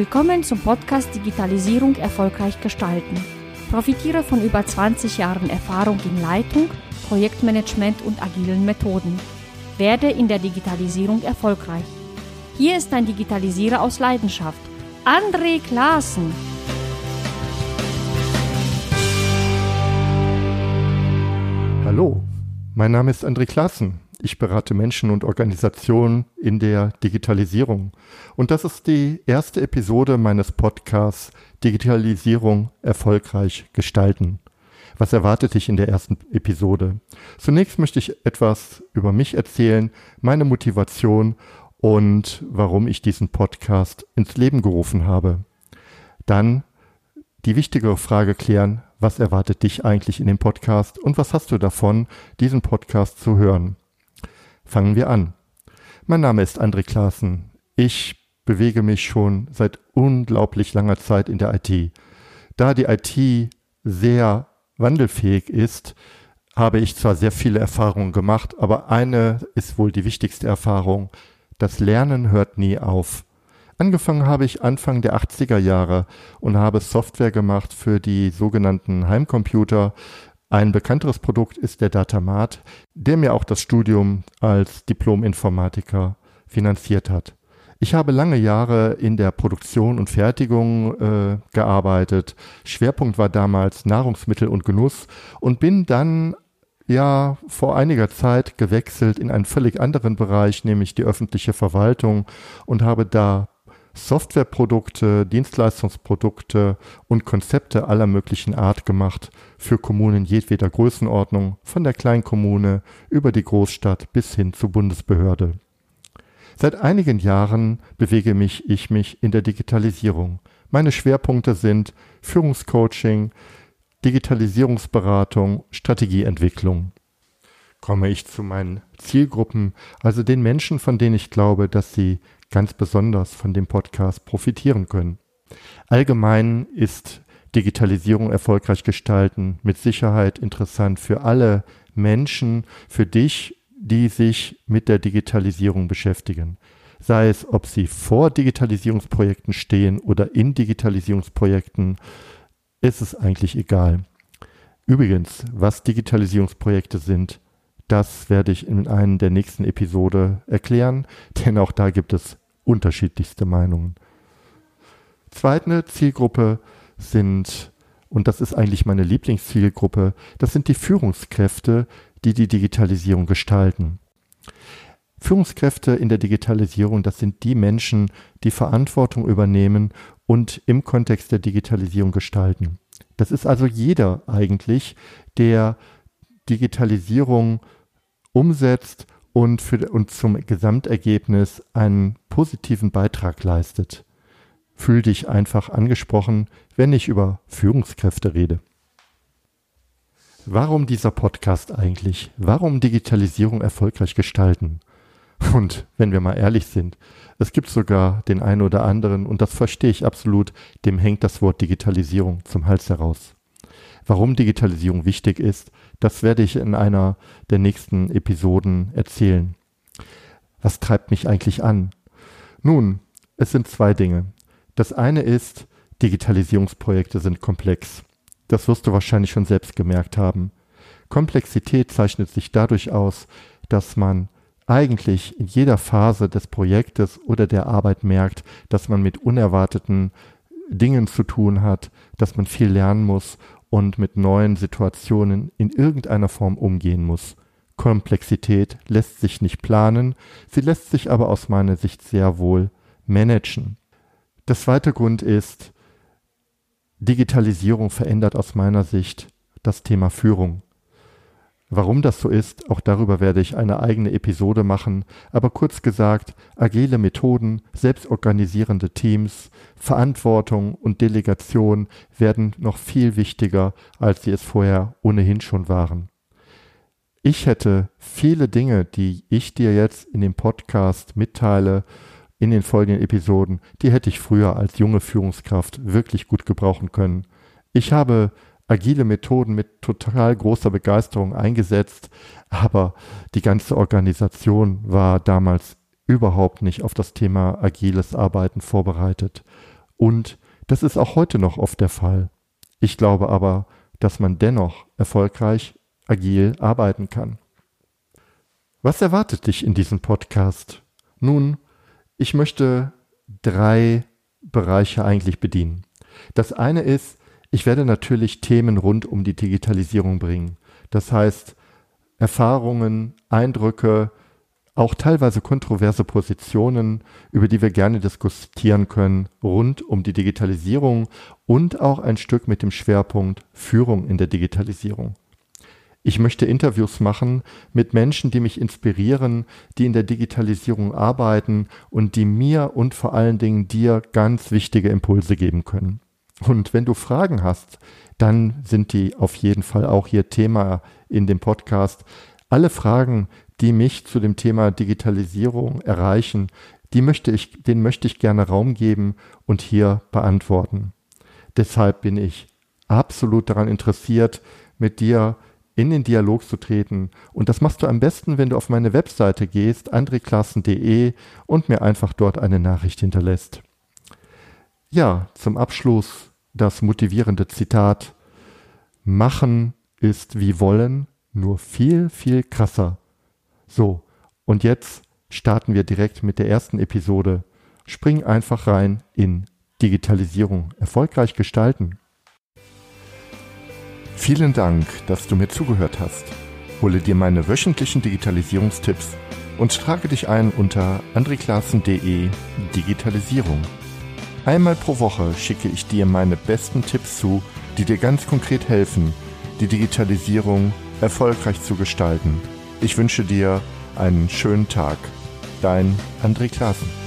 Willkommen zum Podcast Digitalisierung erfolgreich gestalten. Profitiere von über 20 Jahren Erfahrung in Leitung, Projektmanagement und agilen Methoden. Werde in der Digitalisierung erfolgreich. Hier ist ein Digitalisierer aus Leidenschaft, André Klaassen. Hallo, mein Name ist André Klaassen. Ich berate Menschen und Organisationen in der Digitalisierung. Und das ist die erste Episode meines Podcasts Digitalisierung erfolgreich gestalten. Was erwartet dich in der ersten Episode? Zunächst möchte ich etwas über mich erzählen, meine Motivation und warum ich diesen Podcast ins Leben gerufen habe. Dann die wichtigere Frage klären, was erwartet dich eigentlich in dem Podcast und was hast du davon, diesen Podcast zu hören. Fangen wir an. Mein Name ist André Klaassen. Ich bewege mich schon seit unglaublich langer Zeit in der IT. Da die IT sehr wandelfähig ist, habe ich zwar sehr viele Erfahrungen gemacht, aber eine ist wohl die wichtigste Erfahrung. Das Lernen hört nie auf. Angefangen habe ich Anfang der 80er Jahre und habe Software gemacht für die sogenannten Heimcomputer, ein bekannteres Produkt ist der Datamat, der mir auch das Studium als Diplom-Informatiker finanziert hat. Ich habe lange Jahre in der Produktion und Fertigung äh, gearbeitet. Schwerpunkt war damals Nahrungsmittel und Genuss und bin dann ja vor einiger Zeit gewechselt in einen völlig anderen Bereich, nämlich die öffentliche Verwaltung und habe da Softwareprodukte, Dienstleistungsprodukte und Konzepte aller möglichen Art gemacht für Kommunen jedweder Größenordnung, von der Kleinkommune über die Großstadt bis hin zur Bundesbehörde. Seit einigen Jahren bewege mich ich mich in der Digitalisierung. Meine Schwerpunkte sind Führungscoaching, Digitalisierungsberatung, Strategieentwicklung. Komme ich zu meinen Zielgruppen, also den Menschen, von denen ich glaube, dass sie ganz besonders von dem Podcast profitieren können. Allgemein ist Digitalisierung erfolgreich gestalten mit Sicherheit interessant für alle Menschen, für dich, die sich mit der Digitalisierung beschäftigen. Sei es, ob sie vor Digitalisierungsprojekten stehen oder in Digitalisierungsprojekten, ist es eigentlich egal. Übrigens, was Digitalisierungsprojekte sind, das werde ich in einer der nächsten Episode erklären, denn auch da gibt es unterschiedlichste Meinungen. Zweite Zielgruppe sind, und das ist eigentlich meine Lieblingszielgruppe, das sind die Führungskräfte, die die Digitalisierung gestalten. Führungskräfte in der Digitalisierung, das sind die Menschen, die Verantwortung übernehmen und im Kontext der Digitalisierung gestalten. Das ist also jeder eigentlich, der Digitalisierung umsetzt und, für, und zum Gesamtergebnis einen positiven Beitrag leistet. Fühl dich einfach angesprochen, wenn ich über Führungskräfte rede. Warum dieser Podcast eigentlich? Warum Digitalisierung erfolgreich gestalten? Und wenn wir mal ehrlich sind, es gibt sogar den einen oder anderen, und das verstehe ich absolut, dem hängt das Wort Digitalisierung zum Hals heraus. Warum Digitalisierung wichtig ist, das werde ich in einer der nächsten Episoden erzählen. Was treibt mich eigentlich an? Nun, es sind zwei Dinge. Das eine ist, Digitalisierungsprojekte sind komplex. Das wirst du wahrscheinlich schon selbst gemerkt haben. Komplexität zeichnet sich dadurch aus, dass man eigentlich in jeder Phase des Projektes oder der Arbeit merkt, dass man mit unerwarteten Dingen zu tun hat, dass man viel lernen muss und mit neuen Situationen in irgendeiner Form umgehen muss. Komplexität lässt sich nicht planen, sie lässt sich aber aus meiner Sicht sehr wohl managen. Der zweite Grund ist, Digitalisierung verändert aus meiner Sicht das Thema Führung. Warum das so ist, auch darüber werde ich eine eigene Episode machen, aber kurz gesagt, agile Methoden, selbstorganisierende Teams, Verantwortung und Delegation werden noch viel wichtiger, als sie es vorher ohnehin schon waren. Ich hätte viele Dinge, die ich dir jetzt in dem Podcast mitteile, in den folgenden Episoden, die hätte ich früher als junge Führungskraft wirklich gut gebrauchen können. Ich habe agile Methoden mit total großer Begeisterung eingesetzt, aber die ganze Organisation war damals überhaupt nicht auf das Thema agiles Arbeiten vorbereitet. Und das ist auch heute noch oft der Fall. Ich glaube aber, dass man dennoch erfolgreich agil arbeiten kann. Was erwartet dich in diesem Podcast? Nun, ich möchte drei Bereiche eigentlich bedienen. Das eine ist, ich werde natürlich Themen rund um die Digitalisierung bringen. Das heißt, Erfahrungen, Eindrücke, auch teilweise kontroverse Positionen, über die wir gerne diskutieren können, rund um die Digitalisierung und auch ein Stück mit dem Schwerpunkt Führung in der Digitalisierung. Ich möchte Interviews machen mit Menschen, die mich inspirieren, die in der Digitalisierung arbeiten und die mir und vor allen Dingen dir ganz wichtige Impulse geben können. Und wenn du Fragen hast, dann sind die auf jeden Fall auch hier Thema in dem Podcast. Alle Fragen, die mich zu dem Thema Digitalisierung erreichen, die möchte ich, denen möchte ich gerne Raum geben und hier beantworten. Deshalb bin ich absolut daran interessiert, mit dir in den Dialog zu treten. Und das machst du am besten, wenn du auf meine Webseite gehst, andreklassen.de und mir einfach dort eine Nachricht hinterlässt. Ja, zum Abschluss das motivierende Zitat. Machen ist wie wollen, nur viel, viel krasser. So, und jetzt starten wir direkt mit der ersten Episode. Spring einfach rein in Digitalisierung. Erfolgreich gestalten. Vielen Dank, dass du mir zugehört hast. Hole dir meine wöchentlichen Digitalisierungstipps und trage dich ein unter andreklassen.de Digitalisierung. Einmal pro Woche schicke ich dir meine besten Tipps zu, die dir ganz konkret helfen, die Digitalisierung erfolgreich zu gestalten. Ich wünsche dir einen schönen Tag. Dein André Klaassen.